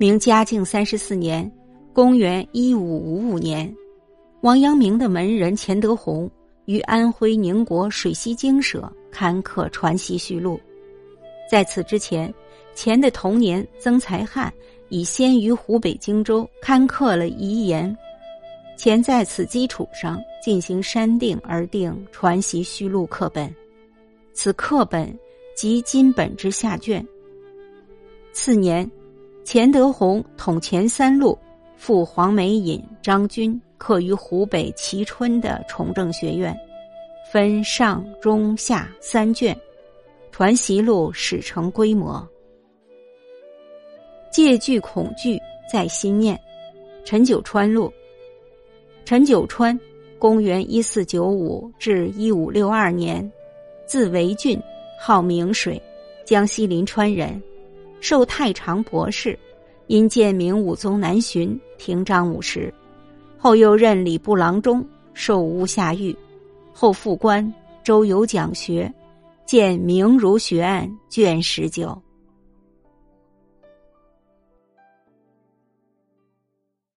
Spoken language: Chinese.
明嘉靖三十四年（公元一五五五年），王阳明的门人钱德洪于安徽宁国水西精舍刊刻《传习序录》。在此之前，钱的童年曾才汉已先于湖北荆州刊刻了遗言。钱在此基础上进行删定而定《传习序录》课本，此课本即金本之下卷。次年，钱德洪统前三路，赴黄梅隐、张军刻于湖北蕲春的崇正学院，分上、中、下三卷，《传习录》始成规模。戒惧恐惧在心念，陈九川录。陈九川，公元一四九五至一五六二年，字维俊，号明水，江西临川人，授太常博士。因见明武宗南巡，停章五十，后又任礼部郎中，授乌下狱，后复官，周游讲学，见明儒学案卷十九。